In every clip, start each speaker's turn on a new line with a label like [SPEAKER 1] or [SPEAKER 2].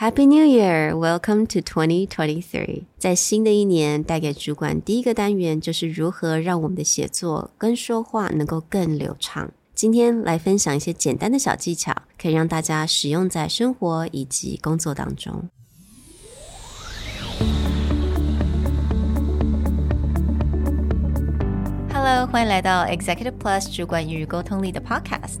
[SPEAKER 1] Happy New Year! Welcome to 2023。在新的一年，带给主管第一个单元就是如何让我们的写作跟说话能够更流畅。今天来分享一些简单的小技巧，可以让大家使用在生活以及工作当中。Hello，欢迎来到 Executive Plus 主管与沟通力的 Podcast。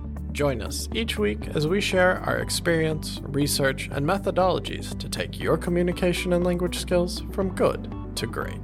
[SPEAKER 2] Join us each week as we share our experience, research, and methodologies to take your communication and language skills from good to great.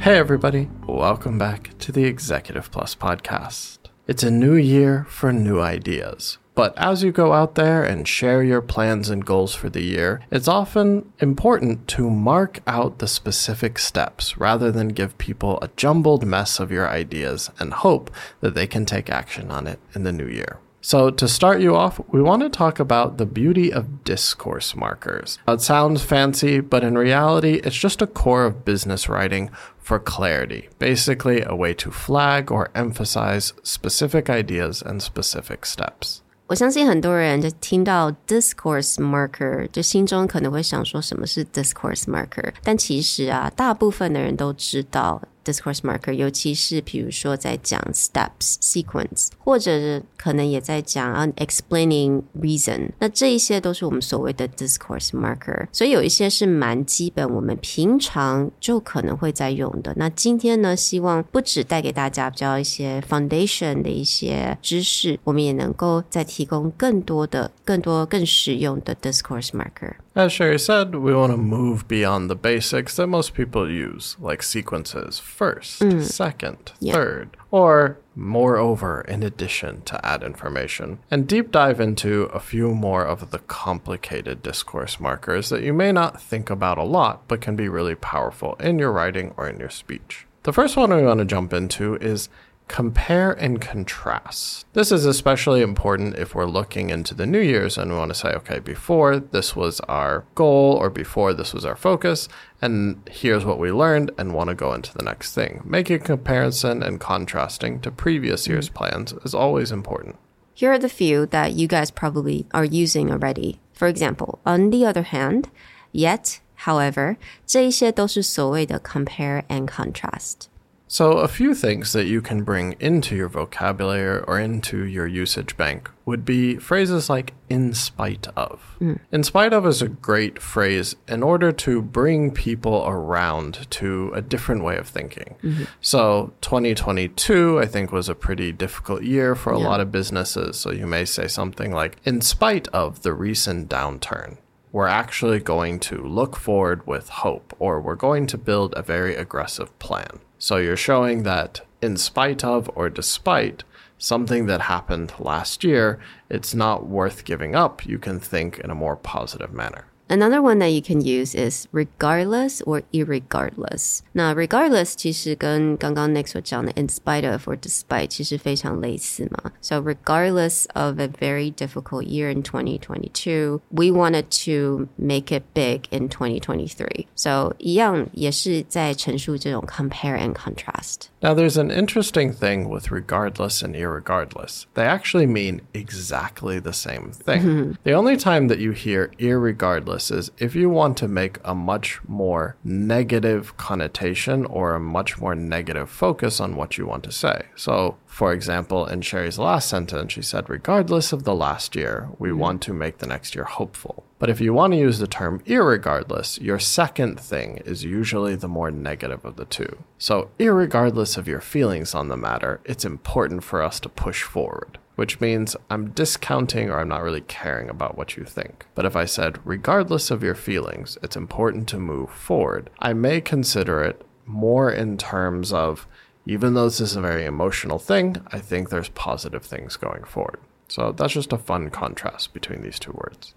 [SPEAKER 2] Hey, everybody, welcome back to the Executive Plus podcast. It's a new year for new ideas. But as you go out there and share your plans and goals for the year, it's often important to mark out the specific steps rather than give people a jumbled mess of your ideas and hope that they can take action on it in the new year. So, to start you off, we want to talk about the beauty of discourse markers. It sounds fancy, but in reality, it's just a core of business writing for clarity. Basically, a way to flag or emphasize specific ideas and specific steps.
[SPEAKER 1] 我相信很多人就听到 discourse marker，就心中可能会想说什么是 discourse marker，但其实啊，大部分的人都知道 discourse marker，尤其是比如说在讲 steps sequence，或者可能也在讲 explaining reason，那这一些都是我们所谓的 discourse marker。所以有一些是蛮基本，我们平常就可能会在用的。那今天呢，希望不止带给大家比较一些 foundation 的一些知识，我们也能够再提供更多的、更多更实用的 discourse marker。
[SPEAKER 2] As Sherry said, we want to move beyond the basics that most people use, like sequences first, mm. second, yeah. third, or moreover, in addition to add information, and deep dive into a few more of the complicated discourse markers that you may not think about a lot, but can be really powerful in your writing or in your speech. The first one we want to jump into is compare and contrast. This is especially important if we're looking into the New Year's and we want to say, okay, before this was our goal or before this was our focus, and here's what we learned and want to go into the next thing. Making comparison and contrasting to previous year's mm. plans is always important.
[SPEAKER 1] Here are the few that you guys probably are using already. For example, on the other hand, yet, however, 这一些都是所谓的 compare and contrast.
[SPEAKER 2] So, a few things that you can bring into your vocabulary or into your usage bank would be phrases like in spite of. Mm. In spite of is a great phrase in order to bring people around to a different way of thinking. Mm-hmm. So, 2022, I think, was a pretty difficult year for a yeah. lot of businesses. So, you may say something like, in spite of the recent downturn we're actually going to look forward with hope, or we're going to build a very aggressive plan. So you're showing that in spite of or despite something that happened last year, it's not worth giving up. You can think in a more positive manner.
[SPEAKER 1] Another one that you can use is regardless or irregardless. 那 regardless 其实跟刚刚 Nick 所讲的 in spite of or despite 其实非常类似嘛。So regardless of a very difficult year in 2022, we wanted to make it big in 2023. So 一样也是在陈述这种 compare and contrast.
[SPEAKER 2] Now there's an interesting thing with regardless and irregardless. They actually mean exactly the same thing. Mm-hmm. The only time that you hear irregardless is if you want to make a much more negative connotation or a much more negative focus on what you want to say. So, for example, in Sherry's last sentence, she said, regardless of the last year, we mm-hmm. want to make the next year hopeful. But if you want to use the term irregardless, your second thing is usually the more negative of the two. So, irregardless of your feelings on the matter, it's important for us to push forward which means I'm discounting or I'm not really caring about what you think. But if I said, regardless of your feelings, it's important to move forward, I may consider it more in terms of even though this is a very emotional thing, I think there's positive things going forward. So that's just a fun contrast between these two words.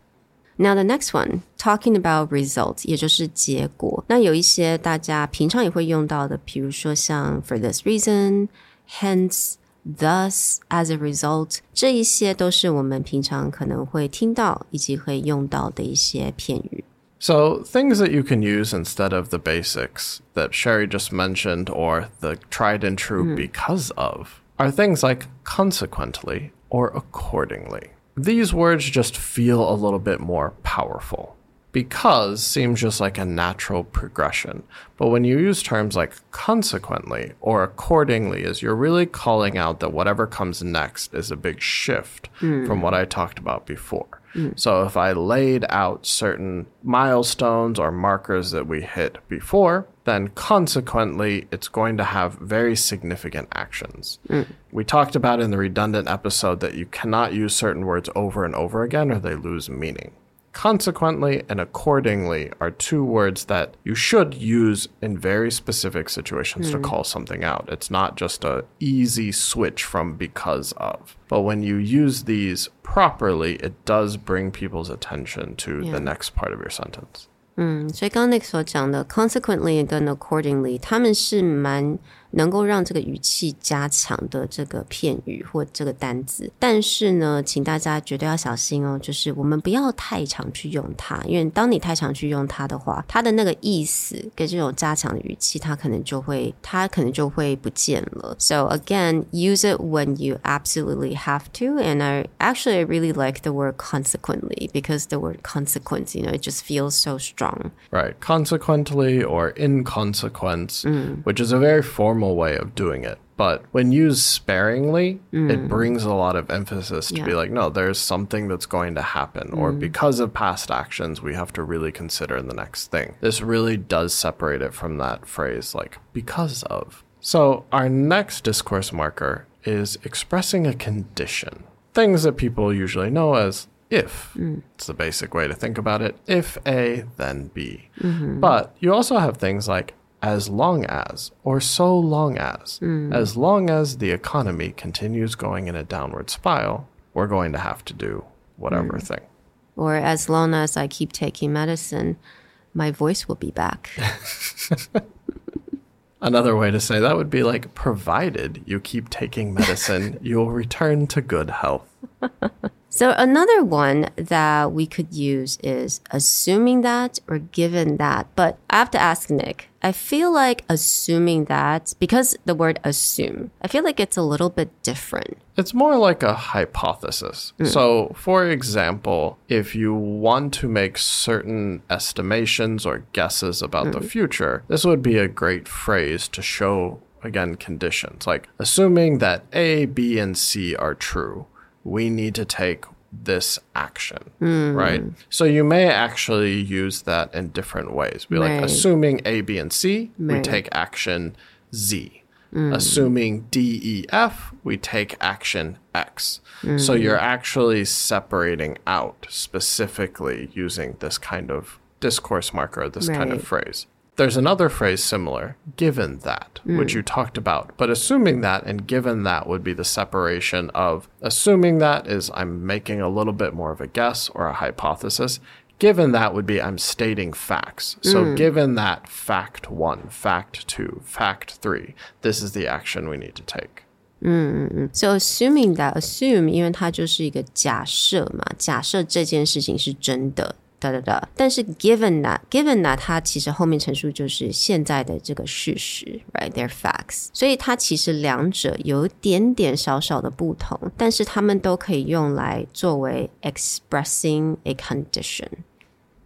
[SPEAKER 1] Now the next one, talking about results，也就是结果。那有一些大家平常也会用到的，比如说像 for this reason, hence, thus, as a result，这一些都是我们平常可能会听到以及会用到的一些片语。
[SPEAKER 2] So, things that you can use instead of the basics that Sherry just mentioned or the tried and true because of are things like consequently or accordingly. These words just feel a little bit more powerful. Because seems just like a natural progression. But when you use terms like consequently or accordingly, is you're really calling out that whatever comes next is a big shift hmm. from what I talked about before. Hmm. So if I laid out certain milestones or markers that we hit before, then consequently it's going to have very significant actions. Hmm. We talked about in the redundant episode that you cannot use certain words over and over again or they lose meaning. Consequently and accordingly are two words that you should use in very specific situations to call something out. It's not just a easy switch from because of. But when you use these properly, it does bring people's attention to the next part of your sentence.
[SPEAKER 1] 嗯，所以刚刚那个所讲的 consequently 跟 accordingly，他们是蛮 能够让这个语气加强的这个片语或这个单字。但是呢，请大家绝对要小心哦，就是我们不要太常去用它，因为当你太常去用它的话，它的那个意思跟这种加强的语气，它可能就会它可能就会不见了。So again, use it when you absolutely have to. And I actually I really like the word consequently because the word consequence, you know, it just feels so strong.
[SPEAKER 2] Right. Consequently or in consequence, which is a very formal way of doing it. But when used sparingly, it mm. brings a lot of emphasis to be like, no, there's something that's going to happen. Or mm. because of past actions, we have to really consider the next thing. This really does separate it from that phrase, like, because of. So our next discourse marker is expressing a condition. Things that people usually know as if. Mm. It's the basic way to think about it. If A, then B. Mm-hmm. But you also have things like as long as or so long as. Hmm. As long as the economy continues going in a downward spiral, we're going to have to do whatever hmm. thing.
[SPEAKER 1] Or as long as I keep taking medicine, my voice will be back.
[SPEAKER 2] Another way to say that would be like provided you keep taking medicine, you'll return to good health.
[SPEAKER 1] So another one that we could use is assuming that or given that. But I have to ask Nick, I feel like assuming that because the word assume, I feel like it's a little bit different.
[SPEAKER 2] It's more like a hypothesis. Hmm. So, for example, if you want to make certain estimations or guesses about the hmm. future, this would be a great phrase to show, again, conditions. Like, assuming that A, B, and C are true, we need to take this action, hmm. right? So, you may actually use that in different ways. Be like, assuming A, B, and C, we take action Z. Hmm. Assuming D, E, F, we take action X. So hmm. you're actually separating out specifically using this kind of discourse marker, this kind of phrase. There's another phrase similar, given that, which you talked about. But assuming that and given that would be the separation of assuming that is I'm making a little bit more of a guess or a hypothesis. Given that would be I'm stating facts. So given that fact one, fact two, fact three, this is the action we need to take.
[SPEAKER 1] So assuming that assume，因为它就是一个假设嘛，假设这件事情是真的。 哒哒哒，但是 given that given that 它其实后面陈述就是现在的这个事实，right？They're facts，所以它其实两者有一点点小小的不同，但是它们都可以用来作为 expressing a condition。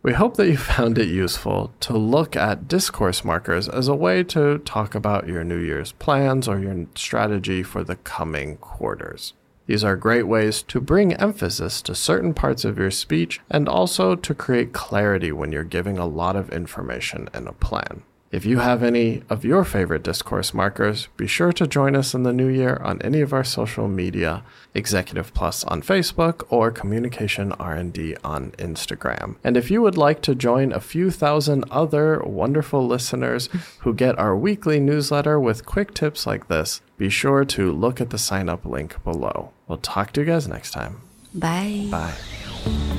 [SPEAKER 2] We hope that you found it useful to look at discourse markers as a way to talk about your New Year's plans or your strategy for the coming quarters. These are great ways to bring emphasis to certain parts of your speech and also to create clarity when you're giving a lot of information in a plan. If you have any of your favorite discourse markers, be sure to join us in the new year on any of our social media, Executive Plus on Facebook or Communication R&D on Instagram. And if you would like to join a few thousand other wonderful listeners who get our weekly newsletter with quick tips like this, be sure to look at the sign up link below. We'll talk to you guys next time.
[SPEAKER 1] Bye.
[SPEAKER 2] Bye.